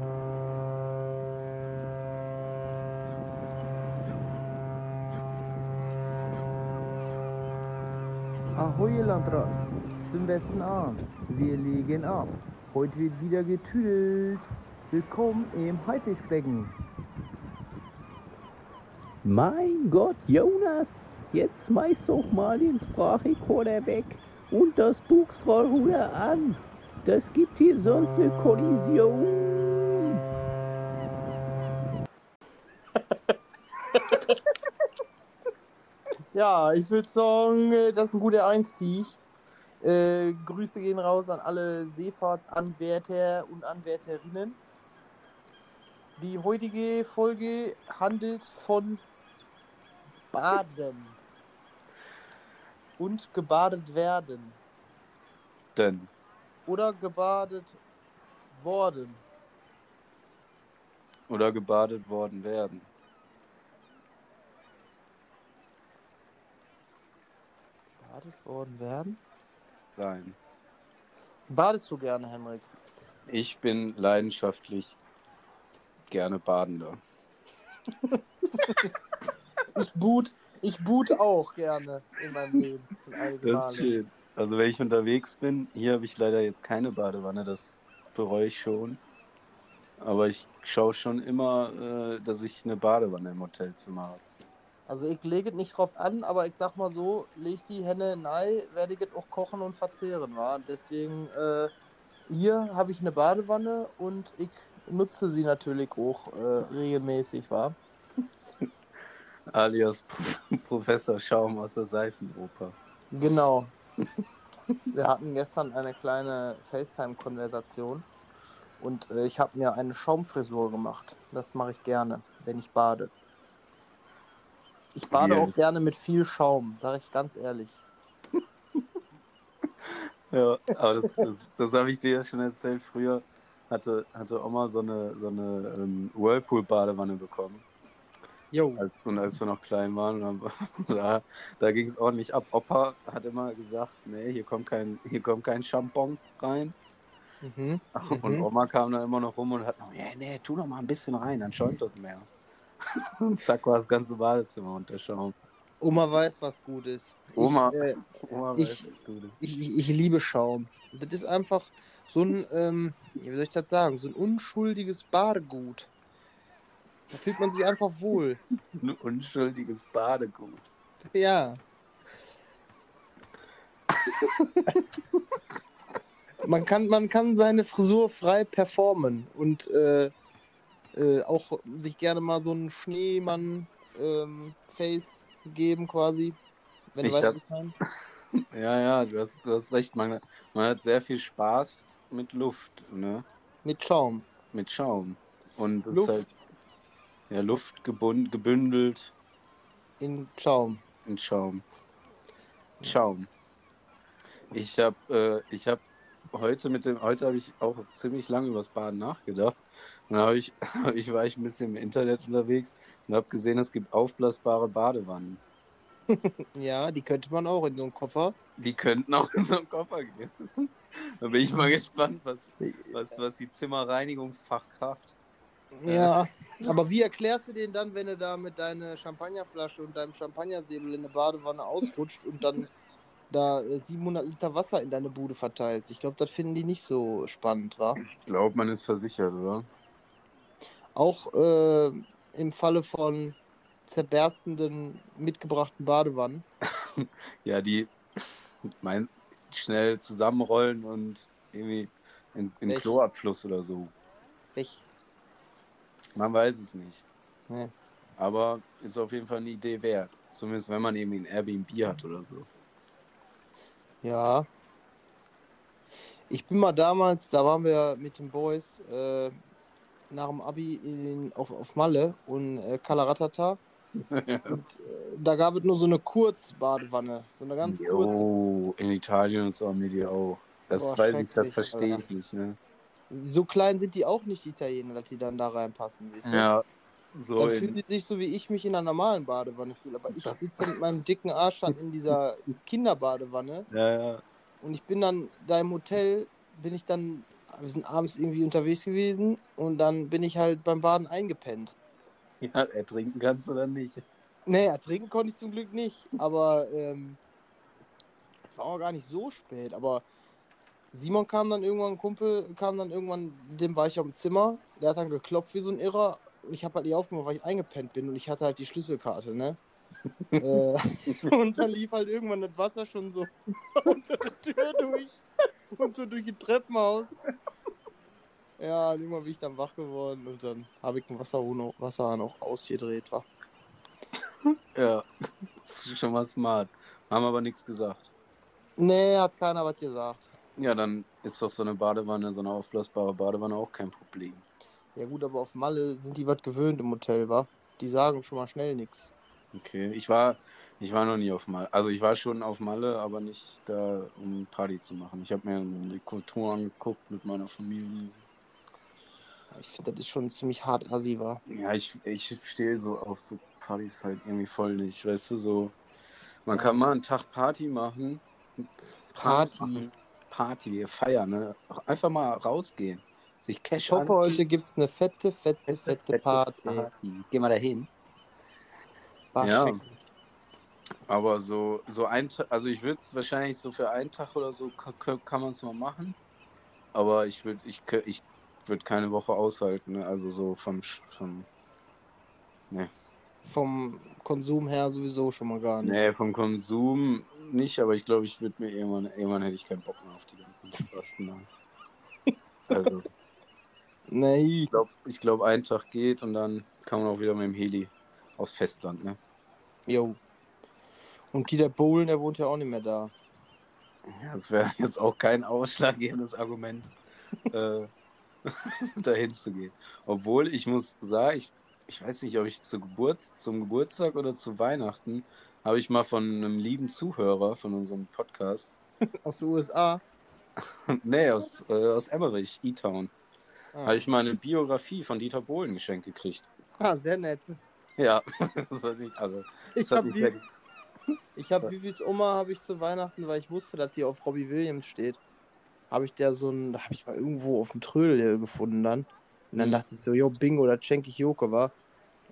Ahoi, Landrat. Zum besten Abend. Wir legen ab. Heute wird wieder getüdelt. Willkommen im Haifischbecken. Mein Gott, Jonas, jetzt schmeiß doch mal den Sprachrekorder weg und das Buchstrollruder an. Das gibt hier sonst eine Kollision. Ja, ich würde sagen, äh, das ist ein guter Einstieg. Äh, Grüße gehen raus an alle Seefahrtsanwärter und Anwärterinnen. Die heutige Folge handelt von Baden und gebadet werden Denn. oder gebadet worden. Oder gebadet worden werden. Gebadet worden werden? Sein. Badest du gerne, Henrik? Ich bin leidenschaftlich gerne Badender. Ich boot, ich boot auch gerne in meinem Leben. Das ist schön. Also wenn ich unterwegs bin, hier habe ich leider jetzt keine Badewanne, das bereue ich schon. Aber ich schaue schon immer, äh, dass ich eine Badewanne im Hotelzimmer habe. Also ich lege es nicht drauf an, aber ich sag mal so, leg die Henne in Ei, werde ich es auch kochen und verzehren, wa? Deswegen, äh, hier habe ich eine Badewanne und ich nutze sie natürlich auch äh, regelmäßig, wa? Alias Professor Schaum aus der Seifenoper. Genau. Wir hatten gestern eine kleine FaceTime-Konversation und äh, ich habe mir eine Schaumfrisur gemacht. Das mache ich gerne, wenn ich bade. Ich bade auch gerne mit viel Schaum, sage ich ganz ehrlich. Ja, aber das, das, das habe ich dir ja schon erzählt. Früher hatte, hatte Oma so eine, so eine ähm, Whirlpool-Badewanne bekommen. Jo. Als, und als wir noch klein waren, dann, da, da ging es ordentlich ab. Opa hat immer gesagt, nee, hier kommt kein, hier kommt kein Schampon rein. Mhm. Und Mhm. Oma kam dann immer noch rum und hat noch, nee, nee, tu noch mal ein bisschen rein, dann schäumt das mehr. Und zack war das ganze Badezimmer unter Schaum. Oma weiß, was gut ist. Oma. Ich, äh, Oma Ich- weiß, was gut ist. ich, ich, ich liebe Schaum. Das ist einfach so ein, ähm, wie soll ich das sagen, so ein unschuldiges Badegut. Da fühlt man sich einfach wohl. Ein unschuldiges Badegut. Ja. man, kann, man kann seine Frisur frei performen und äh, äh, auch sich gerne mal so einen Schneemann-Face geben quasi. Wenn du Ich weißt, hab- was ich meine. Ja, ja, du hast, du hast recht. Man, man hat sehr viel Spaß mit Luft, ne? Mit Schaum. Mit Schaum. Und es Luft. ist halt ja, Luft gebund, gebündelt In Schaum. in Schaum. Schaum. Ich habe äh, ich hab heute mit dem, heute habe ich auch ziemlich lange über das Baden nachgedacht. Dann hab ich, ich, war ich ein bisschen im Internet unterwegs und habe gesehen, es gibt aufblasbare Badewannen. Ja, die könnte man auch in so einen Koffer. Die könnten auch in so einen Koffer gehen. da bin ich mal gespannt, was, was, was die Zimmerreinigungsfachkraft. Ja, aber wie erklärst du den dann, wenn du da mit deiner Champagnerflasche und deinem Champagnersäbel in eine Badewanne ausrutscht und dann da äh, 700 Liter Wasser in deine Bude verteilst? Ich glaube, das finden die nicht so spannend, wa? Ich glaube, man ist versichert, oder? Auch äh, im Falle von zerberstenden mitgebrachten Badewannen. Ja, die mein, schnell zusammenrollen und irgendwie in, in? Kloabfluss oder so. Echt? Man weiß es nicht. Nee. Aber ist auf jeden Fall eine Idee wert. Zumindest wenn man irgendwie ein Airbnb hat oder so. Ja. Ich bin mal damals, da waren wir mit den Boys äh, nach dem Abi in, auf, auf Malle und äh, Kalaratata. Und äh, da gab es nur so eine Kurzbadewanne. So eine ganz kurze. Jo, in Italien und so haben die die auch. Das Boah, weiß ich, das verstehe ich nicht, ne? So klein sind die auch nicht, die Italiener, dass die dann da reinpassen. Weißt du? Ja. So Dann fühlen die sich so, wie ich mich in einer normalen Badewanne fühle. Aber ich sitze mit meinem dicken Arsch dann in dieser Kinderbadewanne ja, ja. und ich bin dann da im Hotel, bin ich dann wir sind abends irgendwie unterwegs gewesen und dann bin ich halt beim Baden eingepennt. Ja, ertrinken kannst du dann nicht. Nee, ertrinken konnte ich zum Glück nicht, aber ähm, es war auch gar nicht so spät, aber Simon kam dann irgendwann, ein Kumpel kam dann irgendwann, dem war ich auf dem Zimmer, der hat dann geklopft wie so ein Irrer. Ich habe halt nicht aufgemacht, weil ich eingepennt bin und ich hatte halt die Schlüsselkarte, ne? äh, und dann lief halt irgendwann das Wasser schon so unter der Tür durch und so durch die Treppenhaus. Ja, irgendwann bin ich dann wach geworden und dann habe ich den Wasserhahn Wasserhahn auch ausgedreht. War. Ja, das ist schon mal smart. Haben aber nichts gesagt. Nee, hat keiner was gesagt. Ja, dann ist doch so eine Badewanne, so eine aufblasbare Badewanne auch kein Problem. Ja gut, aber auf Malle sind die was gewöhnt im Hotel, wa? Die sagen schon mal schnell nichts. Okay, ich war, ich war noch nie auf Malle. Also ich war schon auf Malle, aber nicht da, um Party zu machen. Ich habe mir die Kultur angeguckt mit meiner Familie. Ich finde, das ist schon ziemlich hart assi? Ja, ich, ich stehe so auf so Partys halt irgendwie voll nicht, weißt du, so. Man kann mal einen Tag Party machen. Party. machen, Party, feiern, ne? Einfach mal rausgehen. Sich Cash Ich hoffe, anziehen. heute gibt's eine fette, fette, fette Party. Geh mal dahin. War Ja. Aber so, so ein Tag, also ich würde es wahrscheinlich so für einen Tag oder so kann, kann man es mal machen. Aber ich würde ich, ich würd keine Woche aushalten, ne? Also so vom, vom Vom Konsum her sowieso schon mal gar nicht. Nee, vom Konsum nicht, aber ich glaube, ich würde mir irgendwann, irgendwann hätte ich keinen Bock mehr auf die ganzen Spasten. da. Also, Nee. ich glaube, glaub, ein Tag geht und dann kann man auch wieder mit dem Heli aufs Festland, ne? Jo. Und Dieter Bohlen, der wohnt ja auch nicht mehr da. Ja, das wäre jetzt auch kein ausschlaggebendes Argument, äh, dahin zu gehen. Obwohl, ich muss sagen, ich, ich weiß nicht, ob ich zu Geburts-, zum Geburtstag oder zu Weihnachten habe ich mal von einem lieben Zuhörer von unserem Podcast, Aus den USA. nee, aus, äh, aus Emmerich, E-Town, Ah, habe ich mal eine Biografie von Dieter Bohlen geschenkt gekriegt. ah sehr nett. Ja, das hat mich, also, Ich habe wie, ich hab Vivis Oma habe ich zu Weihnachten, weil ich wusste, dass die auf Robbie Williams steht, habe ich der so ein, da habe ich mal irgendwo auf dem Trödel gefunden dann. Und dann Mhm. dachte ich so, jo, Bingo, das schenke ich Joko, war.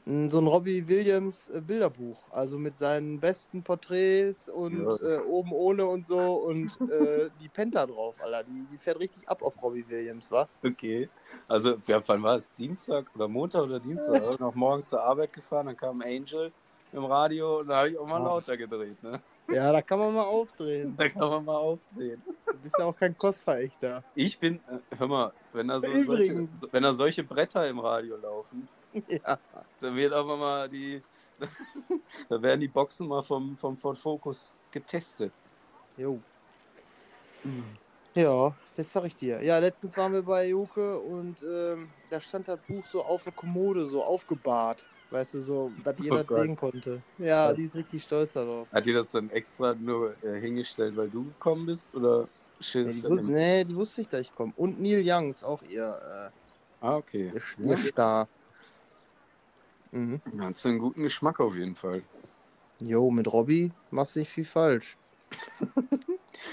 So ein Robbie Williams äh, Bilderbuch, also mit seinen besten Porträts und Ja. äh, oben ohne und so und äh, die Penta drauf, Alter. Die, die fährt richtig ab auf Robbie Williams, wa? Okay. Also, ja, wann war es? Dienstag oder Montag oder Dienstag? Noch morgens zur Arbeit gefahren, dann kam Angel im Radio und da habe ich auch mal Ah. lauter gedreht. Ne? Ja, da kann man mal aufdrehen. Da kann man mal aufdrehen. Du bist ja auch kein Kostverächter. Ich bin, äh, hör mal, wenn da, so solche, wenn da solche Bretter im Radio laufen, Ja. dann wird aber mal die, da werden die Boxen mal vom, vom Ford Focus getestet. Jo. Ja, das sag ich dir. Ja, letztens waren wir bei Joke und ähm, da stand das Buch so auf der Kommode, so aufgebahrt. Weißt du, so, dass jeder das Gott. sehen konnte. Ja, Ja. die ist richtig stolz darauf. Hat dir das dann extra nur äh, hingestellt, weil du gekommen bist? Oder Nee, schilderst die, wusste, nee, die wusste nicht, dass ich komme. Und Neil Young ist auch ihr, Ah, okay. äh, ihr, ihr Star. Mhm. Hat einen guten Geschmack auf jeden Fall. Jo, mit Robby machst du nicht viel falsch.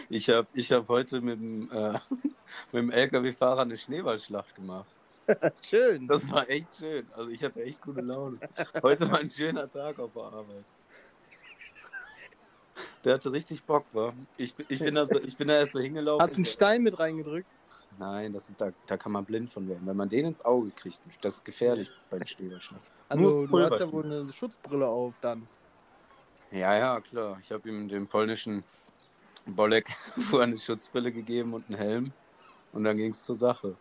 Ich habe ich hab heute mit dem, äh, mit dem LKW-Fahrer eine Schneeballschlacht gemacht. Schön. Das war echt schön. Also ich hatte echt gute Laune. Heute war ein schöner Tag auf der Arbeit. Der hatte richtig Bock, war. Ich, bin- ich, bin da so, ich bin da erst so hingelaufen. Hast einen Stein mit reingedrückt? Nein, das ist, da, da kann man blind von werden. Wenn man den ins Auge kriegt, das ist gefährlich beim Schneeballschlacht. Also, du hast ja wohl eine Schutzbrille auf dann. Ja, ja, klar. Ich habe ihm dem polnischen Bolek vorher eine Schutzbrille gegeben und einen Helm. Und dann ging es zur Sache.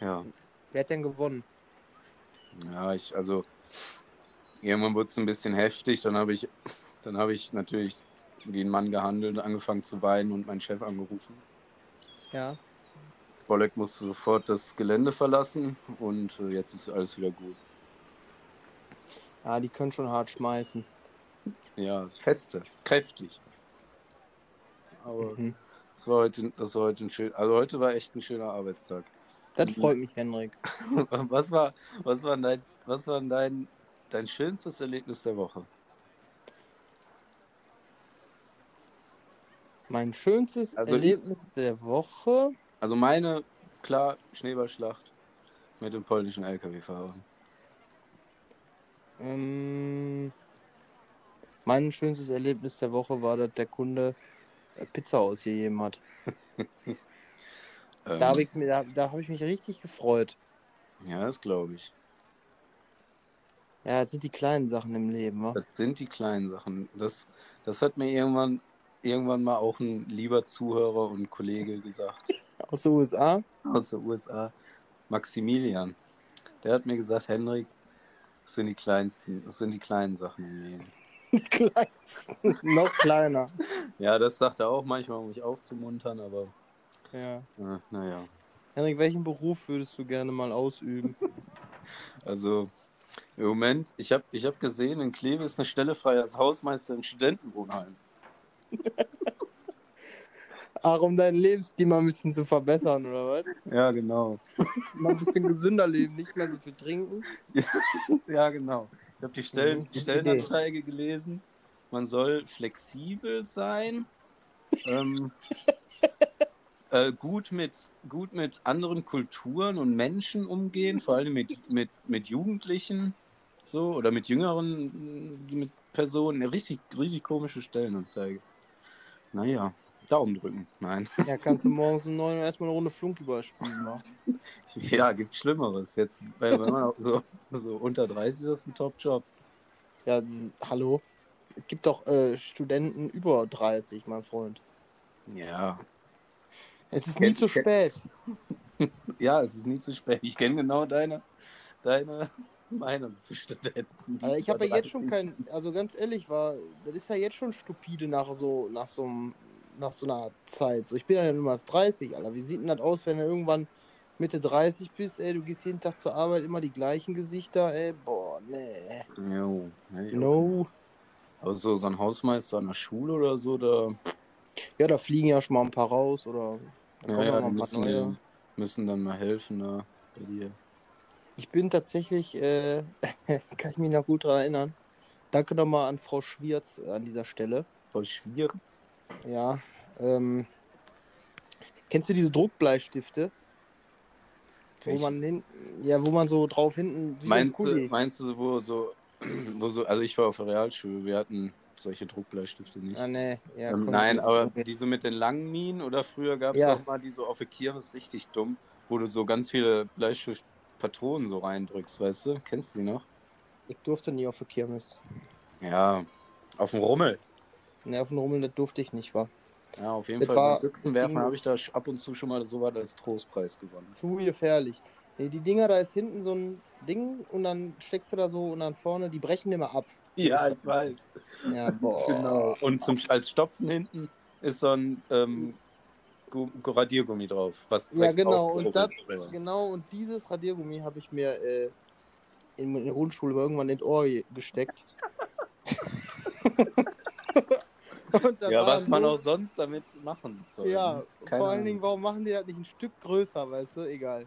Ja, Wer hat denn gewonnen? ja, ich, also irgendwann wurde es ein bisschen heftig. Dann habe ich, dann habe ich natürlich wie ein Mann gehandelt, angefangen zu weinen und meinen Chef angerufen. Ja. Bolek musste sofort das Gelände verlassen und äh, jetzt ist alles wieder gut. Ja, die können schon hart schmeißen. Ja, feste, kräftig. Aber Mhm. das war heute, das war heute ein schön, also heute war echt ein schöner Arbeitstag. Das freut mich, Henrik. Was war, was war dein, was war dein, dein schönstes Erlebnis der Woche? Mein schönstes Also ich- Erlebnis der Woche. Also meine, klar, Schneeballschlacht mit dem polnischen LKW-Fahrer. Ähm, mein schönstes Erlebnis der Woche war, dass der Kunde äh, Pizza ausgegeben hat. Ähm, Da habe ich, mir- da, da hab ich mich richtig gefreut. ja, das glaube ich. Ja, das sind die kleinen Sachen im Leben, wa? Das sind die kleinen Sachen. Das, das hat mir irgendwann, irgendwann mal auch ein lieber Zuhörer und Kollege gesagt Aus den USA. aus den USA, Maximilian. Der hat mir gesagt, Henrik, das sind die kleinsten, das sind die kleinen Sachen im Leben. Die kleinsten. Noch kleiner. Ja, das sagt er auch manchmal, um mich aufzumuntern, aber Ja. naja. Henrik, welchen Beruf würdest du gerne mal ausüben? Also im Moment, ich habe ich hab gesehen, in Kleve ist eine Stelle frei als Hausmeister im Studentenwohnheim. Ach, um deinen Lebensstil mal ein bisschen zu verbessern, oder was? Ja, genau. Mal ein bisschen gesünder leben, nicht mehr so viel trinken. Ja, genau. Ich habe die Stellen, Mhm, Stellenanzeige gelesen. Man soll flexibel sein, ähm, äh, gut, mit, gut mit anderen Kulturen und Menschen umgehen, vor allem mit, mit, mit Jugendlichen so oder mit jüngeren äh, mit Personen. Richtig, richtig komische Stellenanzeige. Naja, Daumen drücken. Nein. Ja, kannst du morgens um 9 Uhr erstmal eine Runde Flunkyball spielen, wa? Ja, gibt Schlimmeres. Jetzt, wenn man so, so unter 30 ist, das ein Top-Job. Ja, also, hallo? Es gibt doch äh, Studenten über 30, mein Freund. Ja, Es ist nie zu spät. Ja, es ist nie zu spät. Ich kenne genau deine, deine Meinung zu Studenten. Also ich habe ja jetzt schon 30. kein, also ganz ehrlich, war, das ist ja jetzt schon stupide nach so, nach so nach so einer Zeit. So, ich bin ja nun mal 30, Alter. Wie sieht denn das aus, wenn du irgendwann Mitte 30 bist, ey, du gehst jeden Tag zur Arbeit, immer die gleichen Gesichter, ey, boah, nee. Jo, ne, No. Aber so, so ein Hausmeister an der Schule oder so, da Ja, da fliegen ja schon mal ein paar raus oder da ja, ja, müssen, dann- müssen dann mal helfen da bei dir. Ich bin tatsächlich, äh, kann ich mich noch gut daran erinnern. Danke nochmal an Frau Schwierz äh, an dieser Stelle. Voll schwierig. Ja, ähm, kennst du diese Druckbleistifte? Wo man hin, ja, wo man so drauf hinten, Meinst so du, meinst du, wo so, wo so, also ich war auf der Realschule, wir hatten solche Druckbleistifte nicht. Ah, nee, ja, ähm, nein, aber die so mit den langen Minen oder früher gab es Ja. auch mal die so auf der Kirmes richtig dumm, wo du so ganz viele Bleistiftpatronen so reindrückst, weißt du? Kennst du die noch? Ich durfte nie auf der Kirmes. Ja, auf dem Rummel. Ne, auf den Rummel, das durfte ich nicht, war. Ja, auf jeden Das Fall. Beim Büchsenwerfen habe ich da ab und zu schon mal so was als Trostpreis gewonnen. Zu gefährlich. Nee, die Dinger, da ist hinten so ein Ding und dann steckst du da so und dann vorne, die brechen immer ab. Ja, ich weiß. Ja, boah. Genau. Und zum, als Stopfen hinten ist so ein ähm, Gu- Radiergummi drauf. Was Ja, genau. Und, das, genau. und dieses Radiergummi habe ich mir äh, in, in der Grundschule irgendwann in Ohr ge- gesteckt. Ja, was man auch sonst damit machen soll. Ja, Keine vor allen. Dingen, warum machen die das nicht ein Stück größer, weißt du? Egal.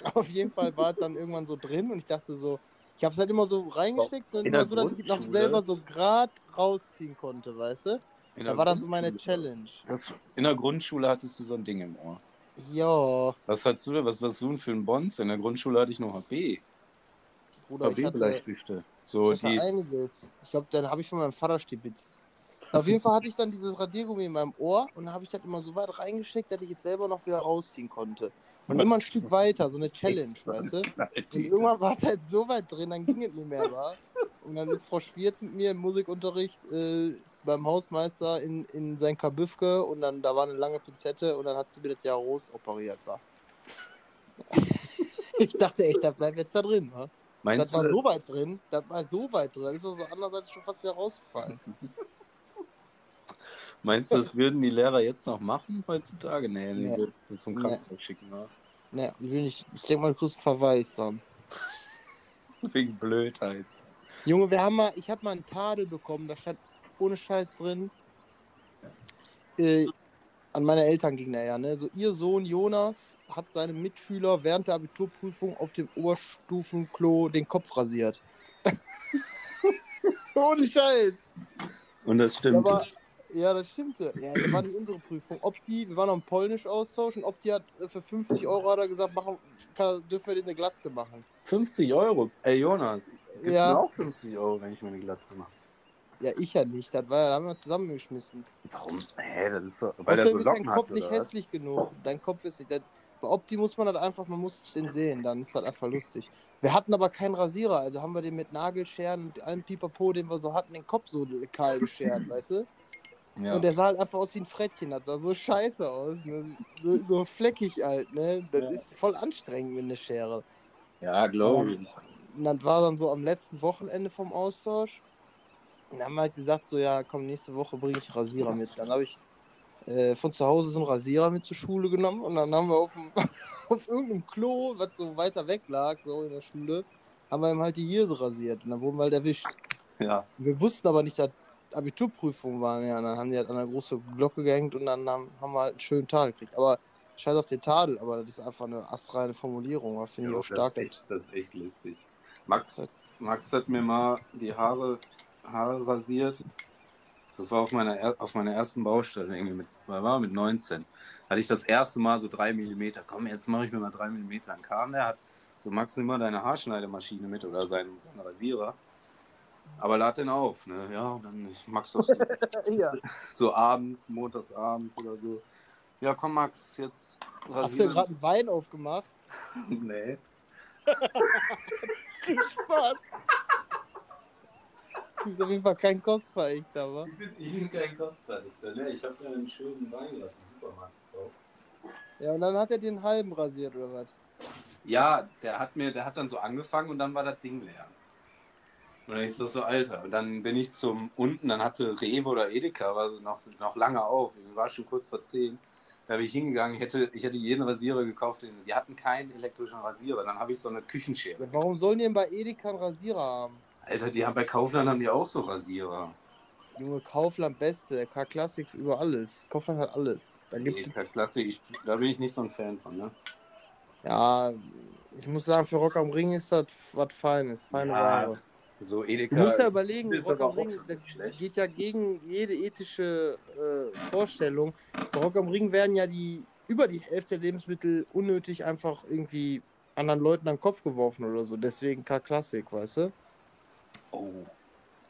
Auf jeden Fall war es dann irgendwann so drin und ich dachte so, ich habe es halt immer so reingesteckt und immer so, dass ich noch selber so grad rausziehen konnte, weißt du? Da war dann so meine. Challenge. Das, in der Grundschule hattest du so ein Ding im Ohr. Ja, Was hattest du denn? Was warst du denn für ein Bonz? In der Grundschule hatte ich noch HB. Bruder, ich hatte, HB-Bleistifte. So ich hatte die. einiges. Ich glaube, dann habe ich von meinem Vater stibitzt. Auf jeden Fall hatte ich dann dieses Radiergummi in meinem Ohr und habe ich das immer so weit reingesteckt, dass ich jetzt selber noch wieder rausziehen konnte. Und immer ein Stück weiter, so eine Challenge, weißt du? Und irgendwann war es halt so weit drin, dann ging es nicht mehr, war. Und dann ist Frau Schwierz mit mir im Musikunterricht äh, beim Hausmeister in, in sein Kabüffke und dann da war eine lange Pinzette und dann hat sie mir das Jahr Ros operiert, war. ich dachte echt, das bleibt jetzt da drin, wa? Das Meinst war du, so weit drin, das war so weit drin, das ist auf der anderen Seite schon fast wieder rausgefallen. meinst du, das würden die Lehrer jetzt noch machen heutzutage? Nee, die Nee. würden es zum Nee. Krankenhaus schicken. Ja. Ne, ich will nicht, ich denke mal, du kriegst einen Verweis dann. Wegen Blödheit. Junge, wir haben mal, ich habe mal einen Tadel bekommen, da stand ohne Scheiß drin. Äh, an meine Eltern ging der ja, ne? So, ihr Sohn Jonas hat seine Mitschüler während der Abiturprüfung auf dem Oberstufenklo den Kopf rasiert. ohne Scheiß. Und das stimmt. Aber Ja, das stimmte. Ja, das war nicht unsere Prüfung. Opti, wir waren am Polnisch austauschen. Opti hat äh, für 50 Euro hat er gesagt, machen, kann, dürfen wir dir eine Glatze machen. 50 Euro. Ey, Jonas, gibst Ja. mir auch 50 Euro, wenn ich mir eine Glatze mache. Ja, ich ja nicht. Das war, da haben wir zusammengeschmissen. Warum? Hä, das ist so, weil der Außerdem so ist dein Kopf hat, nicht hässlich genug. Dein Kopf ist nicht. Das, bei Opti muss man das einfach, man muss den sehen, dann ist das einfach lustig. Wir hatten aber keinen Rasierer, also haben wir den mit Nagelscheren und allem Pipapo, den wir so hatten, den Kopf so kahl geschert, weißt du? Ja. Und der sah halt einfach aus wie ein Frettchen, das sah so scheiße aus, ne? so, so fleckig halt, ne? Das Ja. ist voll anstrengend mit einer Schere. ja, glaube ich. Und das war dann so am letzten Wochenende vom Austausch. Und dann haben wir halt gesagt, so ja, komm, nächste Woche bringe ich Rasierer mit. Dann habe ich äh, von zu Hause so einen Rasierer mit zur Schule genommen und dann haben wir auf, dem, auf irgendeinem Klo, was so weiter weg lag, so in der Schule, haben wir ihm halt die Hirse rasiert und dann wurden wir halt erwischt. Ja. Wir wussten aber nicht, dass Abiturprüfungen waren, ja, und dann haben die halt an der große Glocke gehängt und dann haben, haben wir halt einen schönen Tadel gekriegt. Aber scheiß auf den Tadel, aber das ist einfach eine astreine Formulierung, das finde ich auch stark. Das ist, echt, das ist echt lustig. Max, Max hat mir mal die Haare, Haare rasiert. Das war auf meiner, er- auf meiner ersten Baustelle, irgendwie mit, war mit 19. Hatte ich das erste Mal so 3 mm. Komm, jetzt mache ich mir mal 3 mm. Dann kam der, hat so Max nimm mal deine Haarschneidemaschine mit oder seinen, seinen Rasierer. Aber lad den auf, ne? Ja, und dann ich Max so, ja. so abends, montags abends oder so. Ja, komm Max, jetzt Hast du gerade einen Wein aufgemacht? nee. Spaß. Du bist auf jeden Fall kein Kostverächter, aber. Ich bin, ich bin kein Kostverrichter, ne? Ich habe mir einen schönen Weinglas im Supermarkt gekauft. Ja, und dann hat er den halben rasiert, oder was? Ja, der hat mir, der hat dann so angefangen und dann war das Ding leer. Und dann ist das so, Alter. Und dann bin ich zum unten, dann hatte Rewe oder Edeka, war so noch, noch lange auf. Ich war schon kurz vor 10. Da bin ich hingegangen, ich hätte, ich hätte jeden Rasierer gekauft, den- die hatten keinen elektrischen Rasierer. Dann habe ich so eine Küchenschere. Warum sollen die denn bei Edeka einen Rasierer haben? Alter, die haben bei Kaufland haben die auch so Rasierer. Junge, Kaufland Beste, K-Klassik über alles. Kaufland hat alles. Da gibt Edeka es. Klassik, ich, da bin ich nicht so ein Fan von, ne? Ja, ich muss sagen, für Rock am Ring ist das was Feines, feine Ja, Ware. So Edeka. Du musst ja überlegen, Rock am Ring geht ja gegen jede ethische äh, Vorstellung. Bei Rock am Ring werden ja die über die Hälfte der Lebensmittel unnötig einfach irgendwie anderen Leuten an den Kopf geworfen oder so. Deswegen K-Klassik, weißt du? Oh,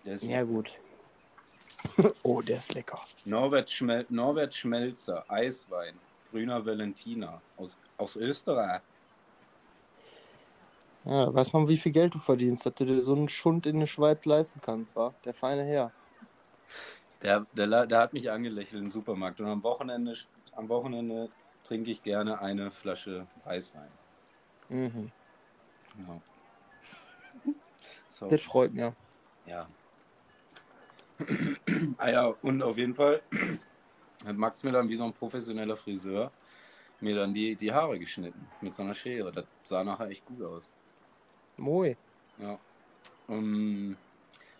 der ist Ja, gut. oh, der ist lecker. Norbert, Schmel Norbert Schmelzer, Eiswein, grüner Valentina aus, aus Österreich. Ja, weiß man, wie viel Geld du verdienst, dass du dir so einen Schund in der Schweiz leisten kannst, wa? Der feine Herr. Der, der, der hat mich angelächelt im Supermarkt und am Wochenende, am Wochenende trinke ich gerne eine Flasche Weißwein. Mhm. Ja. So, Das freut mich. ja. ah ja, und auf jeden Fall hat Max mir dann wie so ein professioneller Friseur mir dann die, die Haare geschnitten mit so einer Schere. Das sah nachher echt gut aus. Moi. Ja. Um,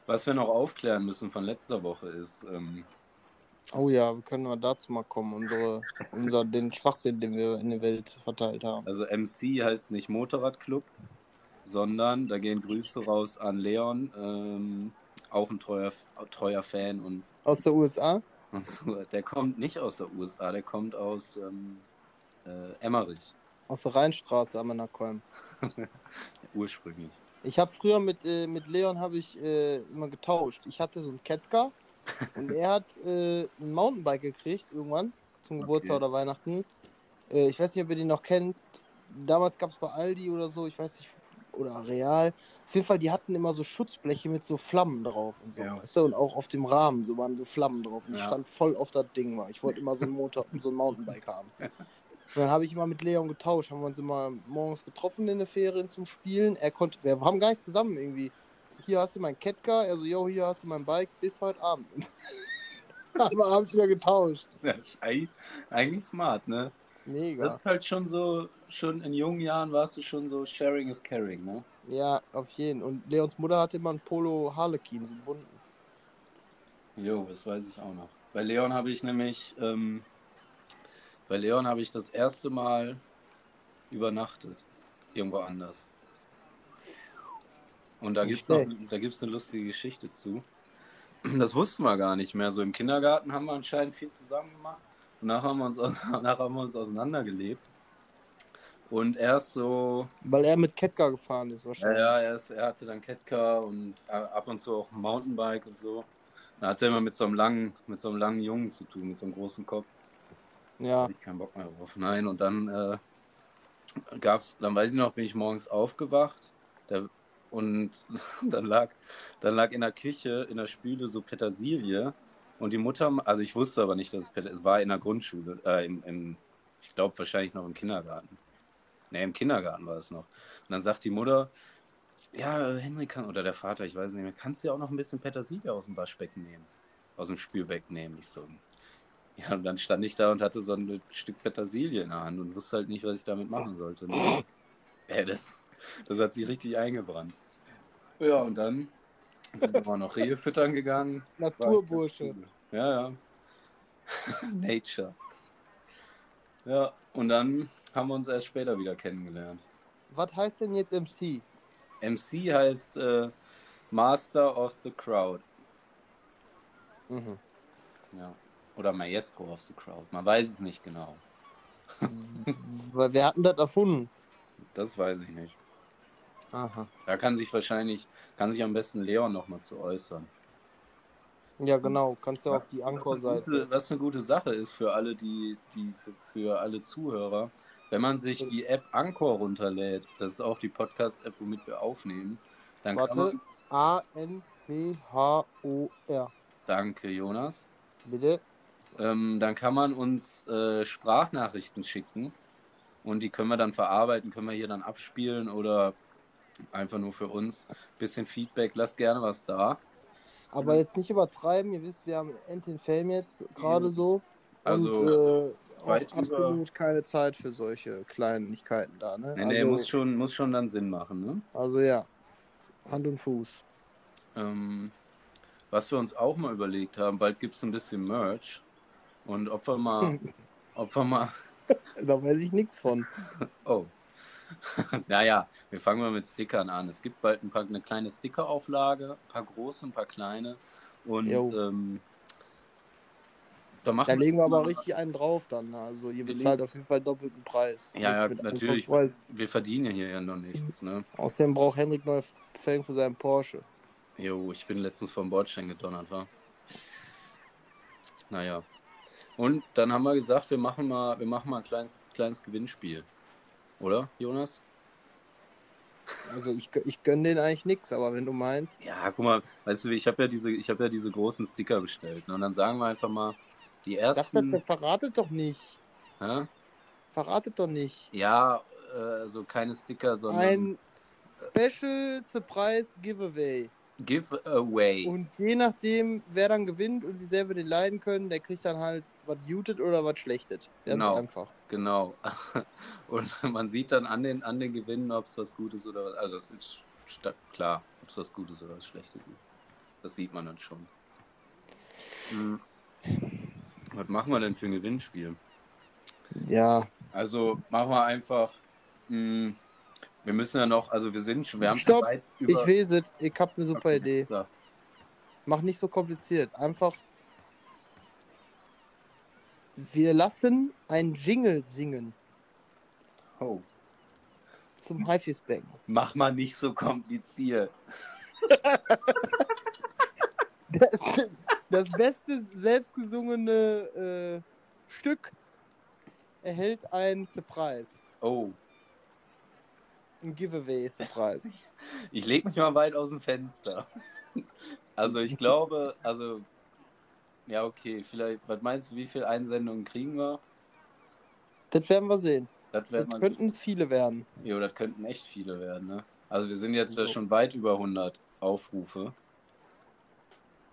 was wir noch aufklären müssen von letzter Woche ist, ähm, Oh ja, wir können mal dazu mal kommen, unsere, unser, den Schwachsinn, den wir in der Welt verteilt haben. also MC heißt nicht Motorradclub, sondern da gehen Grüße raus an Leon, ähm, auch ein treuer, treuer Fan und, Aus der USA? und so. Der kommt nicht aus der USA, der kommt aus ähm, äh, Emmerich Aus der Rheinstraße am Anakolm. ursprünglich. Ich habe früher mit, äh, mit Leon habe ich äh, immer getauscht. Ich hatte so einen Ketka und er hat äh, ein Mountainbike gekriegt irgendwann zum Geburtstag Okay. oder Weihnachten. Äh, ich weiß nicht, ob ihr den noch kennt. Damals gab es bei Aldi oder so, ich weiß nicht, oder Real. Auf jeden Fall, die hatten immer so Schutzbleche mit so Flammen drauf und so. Ja. Weißt du? Und auch auf dem Rahmen so waren so Flammen drauf. Und ich Ja. stand voll auf das Ding. War. Ich wollte immer so ein Motor, so ein Mountainbike haben. Und dann habe ich immer mit Leon getauscht, haben wir uns immer morgens getroffen in den Ferien zum Spielen. Er konnte, wir haben gar nicht zusammen irgendwie. Hier hast du mein Ketka, also yo, hier hast du mein Bike bis heute Abend. haben wir abends wieder getauscht. Ja, eigentlich smart, ne? Mega. Das ist halt schon so, schon in jungen Jahren warst du schon so sharing is caring, ne? ja, auf jeden. Und Leons Mutter hatte immer ein Polo Harlequin, so einen bunten. Jo, das weiß ich auch noch. Bei Leon habe ich nämlich, ähm, bei Leon habe ich das erste Mal übernachtet. Irgendwo anders. Und da gibt es eine lustige Geschichte zu. das wussten wir gar nicht mehr. So im Kindergarten haben wir anscheinend viel zusammen gemacht. Und nachher haben wir uns, nachher haben wir uns auseinandergelebt. Und erst so, Weil er mit Ketka gefahren ist wahrscheinlich. ja, erst, er hatte dann Catcar und ab und zu auch ein Mountainbike und so. Da hatte er immer mit so einem langen, mit so einem langen Jungen zu tun, mit so einem großen Kopf. Ja. Hatte ich keinen Bock mehr drauf. Nein, und dann äh, gab's, dann weiß ich noch, bin ich morgens aufgewacht der, und dann lag, dann lag in der Küche, in der Spüle so Petersilie und die Mutter, also ich wusste aber nicht, dass es Petersilie, war in der Grundschule, äh, im, im, ich glaube wahrscheinlich noch im Kindergarten. Ne, im Kindergarten war es noch. Und dann sagt die Mutter, ja, Henry kann, oder der Vater, ich weiß nicht mehr, kannst du ja auch noch ein bisschen Petersilie aus dem Waschbecken nehmen? Aus dem Spülbecken nehmen, ich so. Ja, und dann stand ich da und hatte so ein Stück Petersilie in der Hand und wusste halt nicht, was ich damit machen sollte. Äh, das, das hat sich richtig eingebrannt. Ja, und dann sind wir mal noch Rehe füttern gegangen. Naturbursche. Ja, ja. Nature. Ja, und dann haben wir uns erst später wieder kennengelernt. Was heißt denn jetzt MC? MC heißt äh, Master of the Crowd. Mhm. Ja. Oder Maestro of the Crowd. Man weiß es nicht genau. Weil wir hatten das erfunden. Das weiß ich nicht. Aha. Da kann sich wahrscheinlich, kann sich am besten Leon nochmal zu äußern. Ja, genau. Kannst du auf Was, die was, eine Anchor-Seite. was eine gute Sache ist für alle, die, die für, für alle Zuhörer, wenn man sich die App Anchor runterlädt, das ist auch die Podcast-App, womit wir aufnehmen, dann kann Warte. man, A-N-C-H-O-R. danke Jonas, Bitte? Ähm, dann kann man uns äh, Sprachnachrichten schicken und die können wir dann verarbeiten, können wir hier dann abspielen oder einfach nur für uns. Bisschen Feedback, lasst gerne was da. Aber jetzt nicht übertreiben. Ihr wisst, wir haben Entin Fame jetzt gerade so. Also, und äh, weit absolut keine Zeit für solche Kleinigkeiten da. Ne? Nee, nee, also, muss, schon, muss schon dann Sinn machen, ne? also ja, Hand und Fuß. Ähm, was wir uns auch mal überlegt haben, bald gibt es ein bisschen Merch. Und ob wir mal, ob wir mal, Da weiß ich nichts von. oh. naja, wir fangen mal mit Stickern an. Es gibt bald ein paar, eine kleine Stickerauflage, ein paar große, ein paar kleine. Und ähm, da machen Da legen wir aber mal- richtig einen drauf dann. Also ihr Wir bezahlt legen- auf jeden Fall doppelten Preis. Ja, ja, natürlich. Wir verdienen hier ja noch nichts, ne? Außerdem braucht Henrik neue Felgen für seinen Porsche. Jo, ich bin letztens vom Bordstein gedonnert, war. Naja. Und dann haben wir gesagt, wir machen mal, wir machen mal ein kleines, kleines Gewinnspiel. Oder, Jonas? Also ich, ich gönne den eigentlich nichts, aber wenn du meinst, Ja, guck mal, weißt du, ich habe ja diese, ich habe ja diese großen Sticker bestellt. Ne? Und dann sagen wir einfach mal, die das, das, ersten. das verratet doch nicht. Hä? Verratet doch nicht. Ja, äh, also keine Sticker, sondern Ein Special Surprise Giveaway. Giveaway. Und je nachdem, wer dann gewinnt und wie sehr wir den leiden können, der kriegt dann halt was muted oder was schlechtet. Ganz Genau. einfach. Genau. Und man sieht dann an den, an den Gewinnen, ob es was Gutes oder was. Also es ist klar, ob es was Gutes oder was Schlechtes ist. Das sieht man dann schon. Hm. Was machen wir denn für ein Gewinnspiel? Ja. Also machen wir einfach. hm, wir müssen ja noch, also wir sind schon, wir haben Stopp, weit über. Ich weiß es, ich habe eine super Okay, Idee. So. Mach nicht so kompliziert. Einfach. Wir lassen ein Jingle singen Oh. zum Haifischbecken. Mach mal nicht so kompliziert. Das, das beste selbstgesungene äh, Stück erhält ein Surprise. Oh. Ein Giveaway-Surprise. Ich lege mich mal weit aus dem Fenster. Also ich glaube, also ja okay, vielleicht, was meinst du, wie viele Einsendungen kriegen wir? Das werden wir sehen. Das, Das wird man, könnten viele werden. jo, das könnten echt viele werden, ne? Also wir sind jetzt Jo. schon weit über 100 Aufrufe.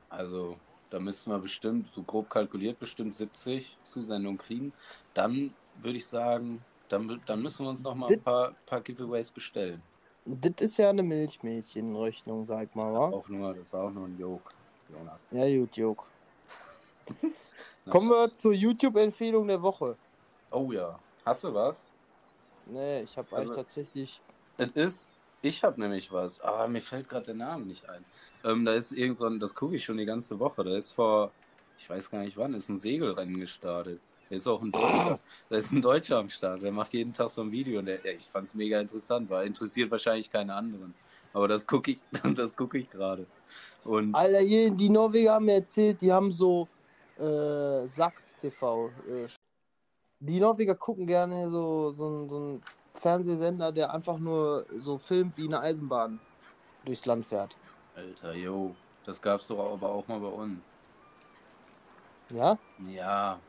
Also da müssten wir bestimmt, so grob kalkuliert, bestimmt 70 Zusendungen kriegen. Dann würde ich sagen, dann, dann müssen wir uns noch mal ein paar, paar Giveaways bestellen. Das ist ja eine Milchmädchenrechnung, sag mal, wa? Auch nur, das war auch nur ein Joke, Jonas. Ja, gut, Jok. Na, Kommen wir zur YouTube-Empfehlung der Woche. Oh ja. Hast du was? Nee, ich habe Also- eigentlich tatsächlich. Es ist Ich habe nämlich was, aber mir fällt gerade der Name nicht ein. Ähm, da ist irgend so ein, das gucke ich schon die ganze Woche. Da ist vor, ich weiß gar nicht wann, ist ein Segelrennen gestartet. Ist auch ein Deutscher, da ist ein Deutscher am Start. Der macht jeden Tag so ein Video und der, ich fand es mega interessant, weil interessiert wahrscheinlich keine anderen. Aber das gucke ich, das gucke ich gerade. Und Alter, hier, die Norweger haben mir erzählt, die haben so äh, Sakt TV. Äh, die Norweger gucken gerne so, so, so einen Fernsehsender, der einfach nur so filmt, wie eine Eisenbahn durchs Land fährt. Alter, yo, das gab's doch aber auch mal bei uns. Ja? Ja.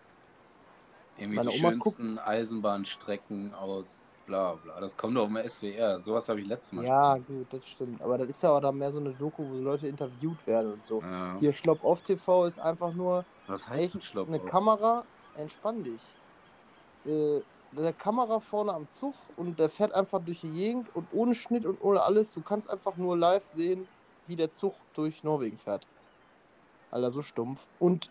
Irgendwie Meine die Oma schönsten Eisenbahnstrecken aus bla bla. Das kommt doch im SWR. Sowas habe ich letztes Mal. Ja, gut, das stimmt. Aber das ist ja auch dann mehr so eine Doku, wo Leute interviewt werden und so. Ja. Hier Schlopp auf TV ist einfach nur Was heißt echt Schlopp? eine auf? Kamera, entspann dich. Äh, der Kamera vorne am Zug und der fährt einfach durch die Gegend und ohne Schnitt und ohne alles. Du kannst einfach nur live sehen, wie der Zug durch Norwegen fährt. Alter, so stumpf. Und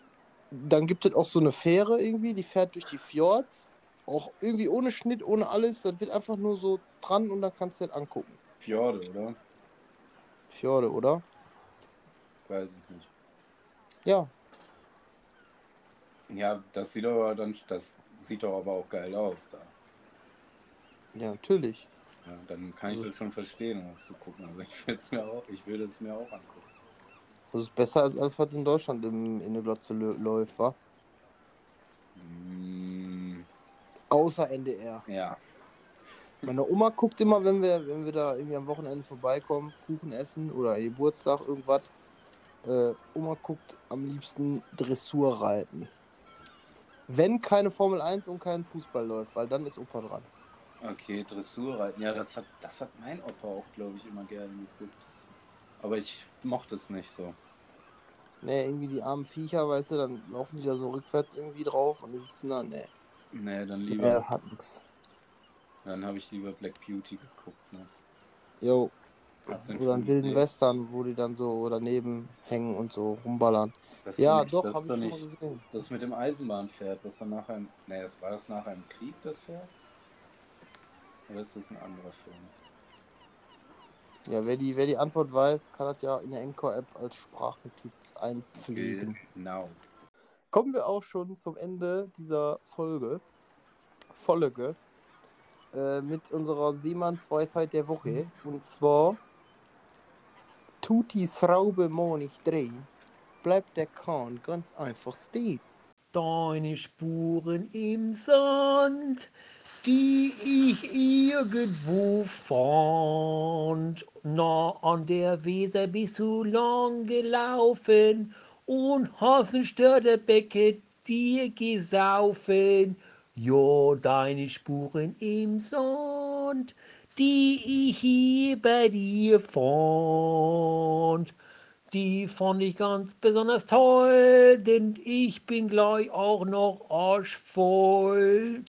dann gibt es auch so eine Fähre irgendwie, die fährt durch die Fjords. Auch irgendwie ohne Schnitt, ohne alles. Das wird einfach nur so dran und dann kannst du das angucken. Fjorde, oder? Fjorde, oder? Weiß ich nicht. Ja. Ja, das sieht aber dann, das sieht doch aber auch geil aus. Da. Ja, natürlich. Ja, dann kann ich Also- das schon verstehen, das zu gucken. Also ich mir auch, ich will es mir auch angucken. Das ist besser als alles, was in Deutschland im, in der Glotze läuft, wa? Mm, Außer NDR. ja, Meine Oma guckt immer, wenn wir, wenn wir da irgendwie am Wochenende vorbeikommen, Kuchen essen oder Geburtstag, irgendwas. Äh, Oma guckt am liebsten Dressur reiten. Wenn keine Formel 1 und kein Fußball läuft, weil dann ist Opa dran. okay, Dressurreiten. Ja, das hat, das hat mein Opa auch, glaube ich, immer gerne geguckt. Aber ich mochte es nicht so. Ne, irgendwie die armen Viecher, weißt du, dann laufen die da so rückwärts irgendwie drauf und die sitzen da, ne, Nee, dann lieber, er hat nix. dann habe ich lieber Black Beauty geguckt. Ne? Jo, oder einen wilden? Western, wo die dann so daneben hängen und so rumballern. Das Ja, nicht, doch, das habe ich doch nicht gesehen. das mit dem Eisenbahnpferd, was dann nachher, im- nee, das war das nach einem Krieg, das Pferd? Oder ist das ein anderer Film? Ja, wer die, wer die Antwort weiß, kann das ja in der Encore-App als Sprachnotiz einpflegen. Genau. Kommen wir auch schon zum Ende dieser Folge. Folge. Äh, mit unserer Seemannsweisheit der Woche. Und zwar: Tut die Schraube mal nicht drehen, bleibt der Kahn ganz einfach stehen. Deine Spuren im Sand, die ich irgendwo fand. Na, an der Weser bist du lang gelaufen und hast ein Störterbecke dir gesaufen. Ja, deine Spuren im Sand, die ich hier bei dir fand. Die fand ich ganz besonders toll, denn ich bin gleich auch noch arschvoll.